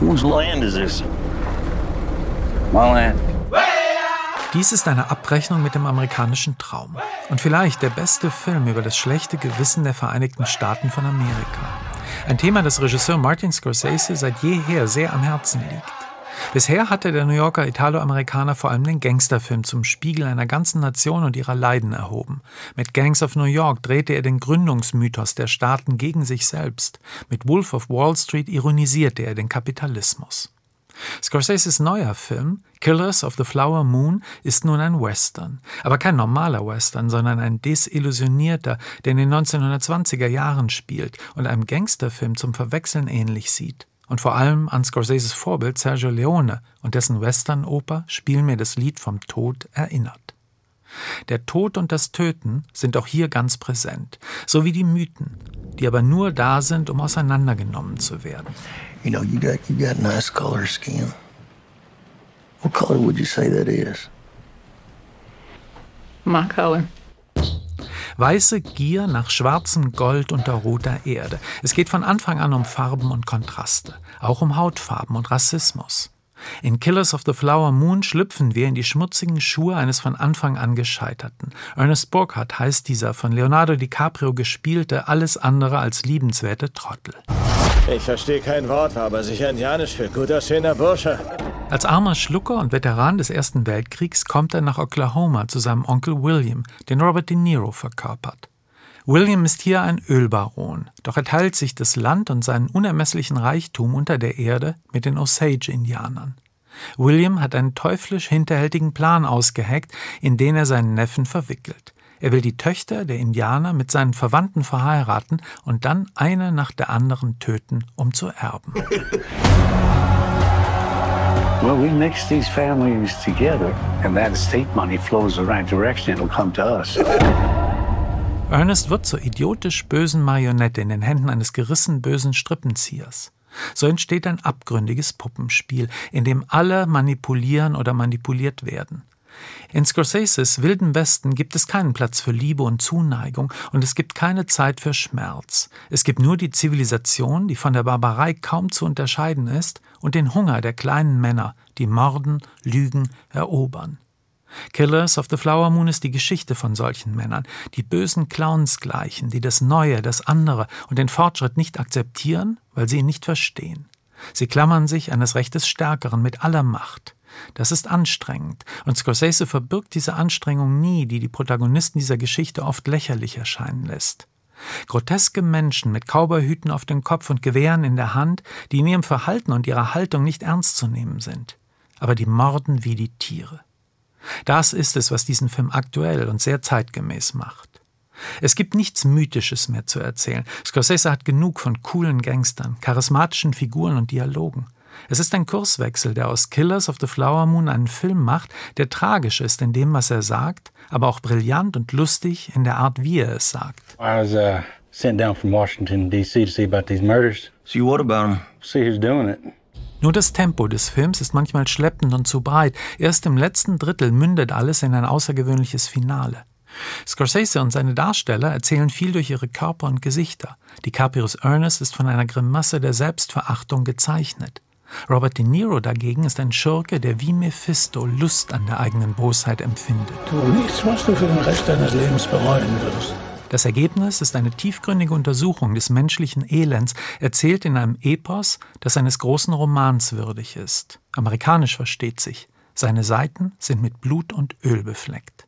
Whose land is this? My land. Dies ist eine Abrechnung mit dem amerikanischen Traum und vielleicht der beste Film über das schlechte Gewissen der Vereinigten Staaten von Amerika. Ein Thema, das Regisseur Martin Scorsese seit jeher sehr am Herzen liegt. Bisher hatte der New Yorker Italo-Amerikaner vor allem den Gangsterfilm zum Spiegel einer ganzen Nation und ihrer Leiden erhoben. Mit Gangs of New York drehte er den Gründungsmythos der Staaten gegen sich selbst. Mit Wolf of Wall Street ironisierte er den Kapitalismus. Scorseses neuer Film Killers of the Flower Moon ist nun ein Western, aber kein normaler Western, sondern ein desillusionierter, der in den 1920er Jahren spielt und einem Gangsterfilm zum Verwechseln ähnlich sieht und vor allem an Scorseses Vorbild Sergio Leone und dessen Western-Oper Spiel mir das Lied vom Tod erinnert. Der Tod und das Töten sind auch hier ganz präsent, so wie die Mythen, die aber nur da sind, um auseinandergenommen zu werden. You know, you got you got nice color skin. What color would you say that is? My color. Weiße Gier nach schwarzem Gold unter roter Erde. Es geht von Anfang an um Farben und Kontraste, auch um Hautfarben und Rassismus. In Killers of the Flower Moon schlüpfen wir in die schmutzigen Schuhe eines von Anfang an Gescheiterten. Ernest Burkhardt heißt dieser von Leonardo DiCaprio gespielte, alles andere als liebenswerte Trottel. Ich verstehe kein Wort, aber sicher indianisch für guter, schöner Bursche. Als armer Schlucker und Veteran des Ersten Weltkriegs kommt er nach Oklahoma zu seinem Onkel William, den Robert De Niro verkörpert. William ist hier ein Ölbaron, doch er teilt sich das Land und seinen unermesslichen Reichtum unter der Erde mit den Osage-Indianern. William hat einen teuflisch hinterhältigen Plan ausgeheckt, in den er seinen Neffen verwickelt. Er will die Töchter der Indianer mit seinen Verwandten verheiraten und dann eine nach der anderen töten, um zu erben. Well, we mix these families together, and that estate money flows the right direction. It'll come to us. Ernest wird zur idiotisch bösen Marionette in den Händen eines gerissen bösen Strippenziehers. So entsteht ein abgründiges Puppenspiel, in dem alle manipulieren oder manipuliert werden. In Scorseses Wilden Westen gibt es keinen Platz für Liebe und Zuneigung und es gibt keine Zeit für Schmerz. Es gibt nur die Zivilisation, die von der Barbarei kaum zu unterscheiden ist, und den Hunger der kleinen Männer, die morden, lügen, erobern. Killers of the Flower Moon ist die Geschichte von solchen Männern, die bösen Clowns gleichen, die das Neue, das andere und den Fortschritt nicht akzeptieren, weil sie ihn nicht verstehen. Sie klammern sich an das Recht des Stärkeren mit aller Macht. Das ist anstrengend, und Scorsese verbirgt diese Anstrengung nie, die die Protagonisten dieser Geschichte oft lächerlich erscheinen lässt. Groteske Menschen mit Cowboyhüten auf dem Kopf und Gewehren in der Hand, die in ihrem Verhalten und ihrer Haltung nicht ernst zu nehmen sind. Aber die morden wie die Tiere. Das ist es, was diesen Film aktuell und sehr zeitgemäß macht. Es gibt nichts Mythisches mehr zu erzählen. Scorsese hat genug von coolen Gangstern, charismatischen Figuren und Dialogen. Es ist ein Kurswechsel, der aus Killers of the Flower Moon einen Film macht, der tragisch ist in dem, was er sagt, aber auch brillant und lustig in der Art, wie er es sagt. I was uh, sent down from Washington, D.C. to see about these murders. See what about him? See who's doing it. Nur das Tempo des Films ist manchmal schleppend und zu breit. Erst im letzten Drittel mündet alles in ein außergewöhnliches Finale. Scorsese und seine Darsteller erzählen viel durch ihre Körper und Gesichter. DiCaprios Ernest ist von einer Grimasse der Selbstverachtung gezeichnet. Robert De Niro dagegen ist ein Schurke, der wie Mephisto Lust an der eigenen Bosheit empfindet. Tu nichts, was du für den Rest deines Lebens bereuen wirst. Das Ergebnis ist eine tiefgründige Untersuchung des menschlichen Elends, erzählt in einem Epos, das eines großen Romans würdig ist. Amerikanisch versteht sich. Seine Seiten sind mit Blut und Öl befleckt.